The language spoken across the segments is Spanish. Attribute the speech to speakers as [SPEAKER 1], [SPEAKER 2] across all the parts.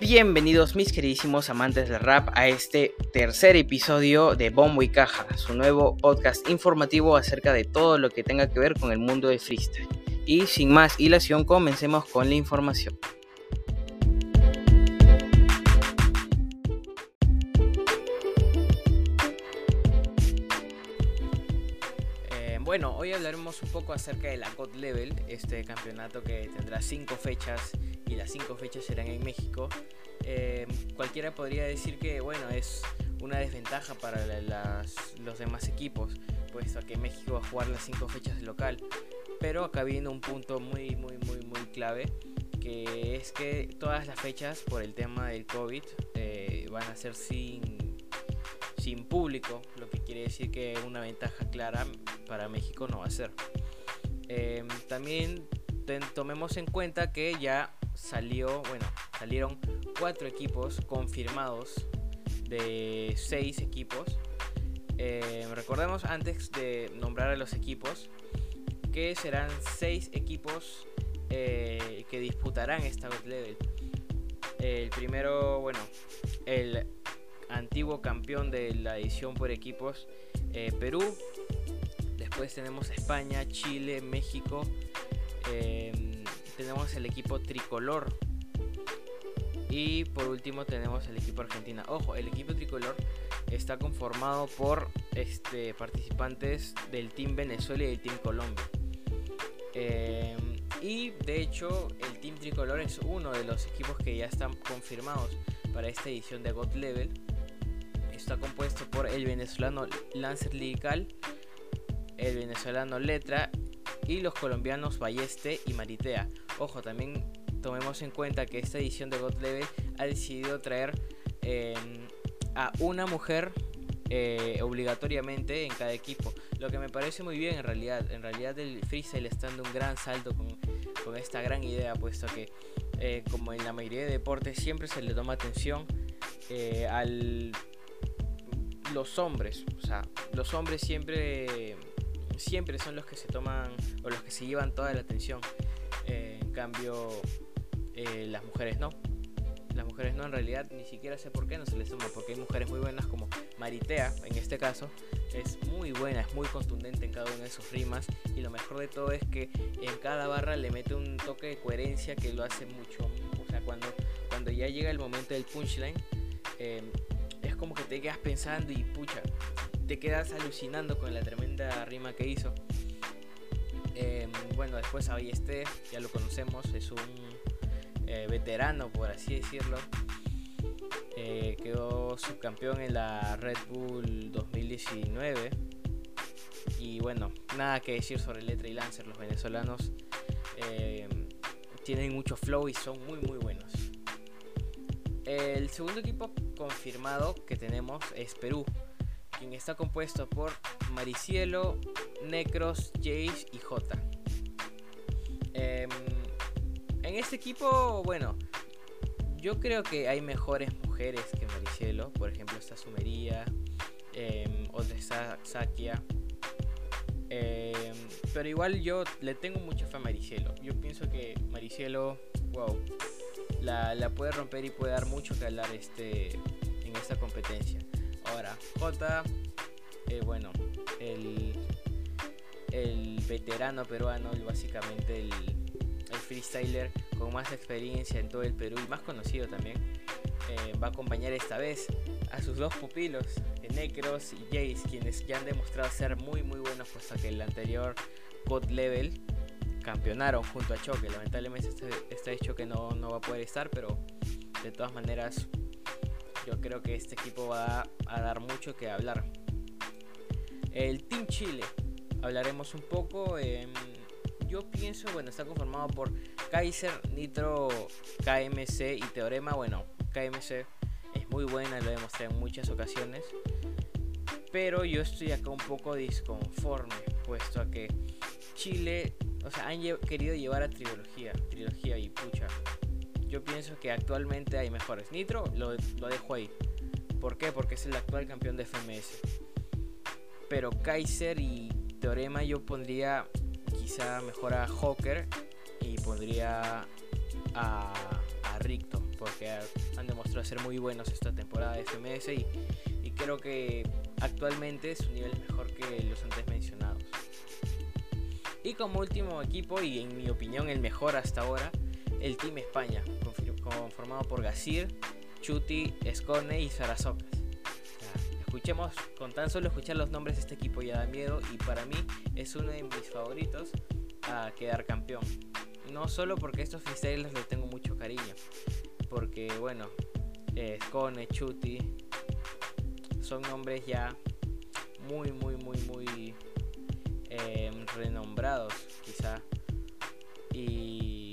[SPEAKER 1] Bienvenidos mis queridísimos amantes del rap a este tercer episodio de Bombo y Caja, su nuevo podcast informativo acerca de todo lo que tenga que ver con el mundo de freestyle. Y sin más hilación, comencemos con la información. Hoy hablaremos un poco acerca de la God Level, este campeonato que tendrá cinco fechas y las cinco fechas serán en México. Eh, cualquiera podría decir que bueno es una desventaja para los demás equipos, puesto que México va a jugar las cinco fechas de local. Pero acá viene un punto muy muy muy muy clave que es que todas las fechas por el tema del COVID eh, van a ser sin, sin público, lo que quiere decir que una ventaja clara para México no va a ser. Eh, también tomemos en cuenta que ya salió, bueno, salieron cuatro equipos confirmados de seis equipos. Eh, recordemos antes de nombrar a los equipos que serán seis equipos eh, que disputarán esta God Level. El primero, bueno, el antiguo campeón de la edición por equipos, eh, Perú. Después tenemos España, Chile, México tenemos el equipo tricolor. Y por último tenemos el equipo argentina. Ojo, el equipo tricolor está conformado por este, participantes del Team Venezuela y del Team Colombia. Em, y de hecho el Team Tricolor es uno de los equipos que ya están confirmados para esta edición de God Level. Está compuesto por el venezolano Lancer Lirical, el venezolano Letra y los colombianos Balleste y Maritea. Ojo, también tomemos en cuenta que esta edición de God Level ha decidido traer em, a una mujer eh, obligatoriamente en cada equipo. Lo que me parece muy bien en realidad. En realidad el freestyle está dando un gran salto con, esta gran idea, puesto que eh, como en la mayoría de deportes siempre se le toma atención eh, a los hombres. O sea, los hombres siempre siempre son los que se toman o los que se llevan toda la atención. Eh, en cambio, eh, las mujeres no. Las mujeres no, en realidad ni siquiera sé por qué no se les toma, porque hay mujeres muy buenas como Maritea, en este caso, es muy buena, es muy contundente en cada una de sus rimas y lo mejor de todo es que en cada barra le mete un toque de coherencia que lo hace mucho. O sea, cuando, cuando ya llega el momento del punchline, eh, como que te quedas pensando y pucha, te quedas alucinando con la tremenda rima que hizo. Em, bueno, después este ya lo conocemos, es un eh, veterano, por así decirlo. Eh, quedó subcampeón en la Red Bull 2019. Y bueno, nada que decir sobre Letra y Lancer. Los venezolanos em, tienen mucho flow y son muy muy buenos. El segundo equipo confirmado que tenemos es Perú quien está compuesto por Maricielo, Necros, Jace y J. Em, en este equipo, bueno, yo creo que hay mejores mujeres que Maricielo. Por ejemplo, está Sumería, eh, otra está Sakia. Em, pero igual yo le tengo mucha fe a Maricielo. Yo pienso que Maricielo, wow, la, puede romper y puede dar mucho que hablar este, en esta competencia. Ahora, J, eh, bueno, el, el veterano peruano, básicamente el, freestyler con más experiencia en todo el Perú y más conocido también, eh, va a acompañar esta vez a sus dos pupilos, Necros y Jace, quienes ya han demostrado ser muy muy buenos, puesto que el anterior God Level campeonaron junto a Choque. Lamentablemente este, este Choque no, no va a poder estar, pero de todas maneras yo creo que este equipo va a dar mucho que hablar. El Team Chile, hablaremos un poco. yo pienso, bueno, está conformado por Kaiser, Nitro, KMC y Teorema. Bueno, KMC es muy buena, lo he demostrado en muchas ocasiones. Pero yo estoy acá un poco disconforme, puesto a que Chile, o sea, han querido llevar a trilogía, trilogía y pucha. yo pienso que actualmente hay mejores. Nitro lo, lo dejo ahí. ¿Por qué? Porque es el actual campeón de FMS. Pero Kaiser y Teorema yo pondría quizá mejor a Hawker y pondría a, a. Porque han demostrado ser muy buenos esta temporada de FMS y, y creo que actualmente su nivel es mejor que los antes mencionados. Y como último equipo, y en mi opinión el mejor hasta ahora, el Team España, conformado por Gasir, Chuti, Escone y Sarasocas. escuchemos, con tan solo escuchar los nombres de este equipo ya da miedo y para mí es uno de mis favoritos a quedar campeón. No solo porque estos freestylers les tengo mucho cariño, porque bueno, Escone, Chuti, son nombres ya muy, muy, muy, muy eh, renombrados quizá. Y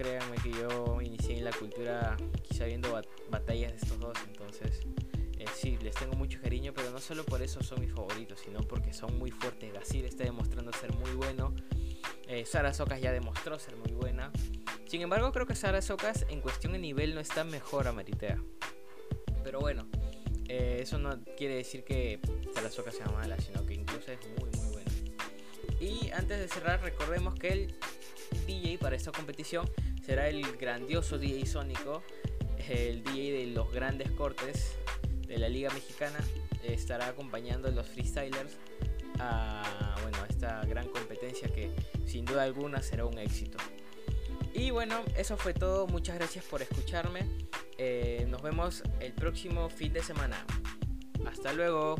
[SPEAKER 1] créanme que yo inicié en la cultura quizá viendo batallas de estos dos, entonces eh, sí, les tengo mucho cariño, pero no solo por eso son mis favoritos, sino porque son muy fuertes. Gasir está demostrando ser muy bueno. Eh, Sara Socas ya demostró ser muy buena. Sin embargo, creo que Sara Socas en cuestión de nivel no está mejor a Maritea. Pero bueno, eh, eso no quiere decir que Sara Socas sea mala, sino que incluso es muy, muy. Y antes de cerrar, recordemos que el DJ para esta competición será el grandioso DJ Sónico, el DJ de los grandes cortes de la Liga Mexicana. Estará acompañando a los freestylers a, bueno, esta gran competencia que sin duda alguna será un éxito. Y bueno, eso fue todo. Muchas gracias por escucharme. Eh, nos vemos el próximo fin de semana. Hasta luego.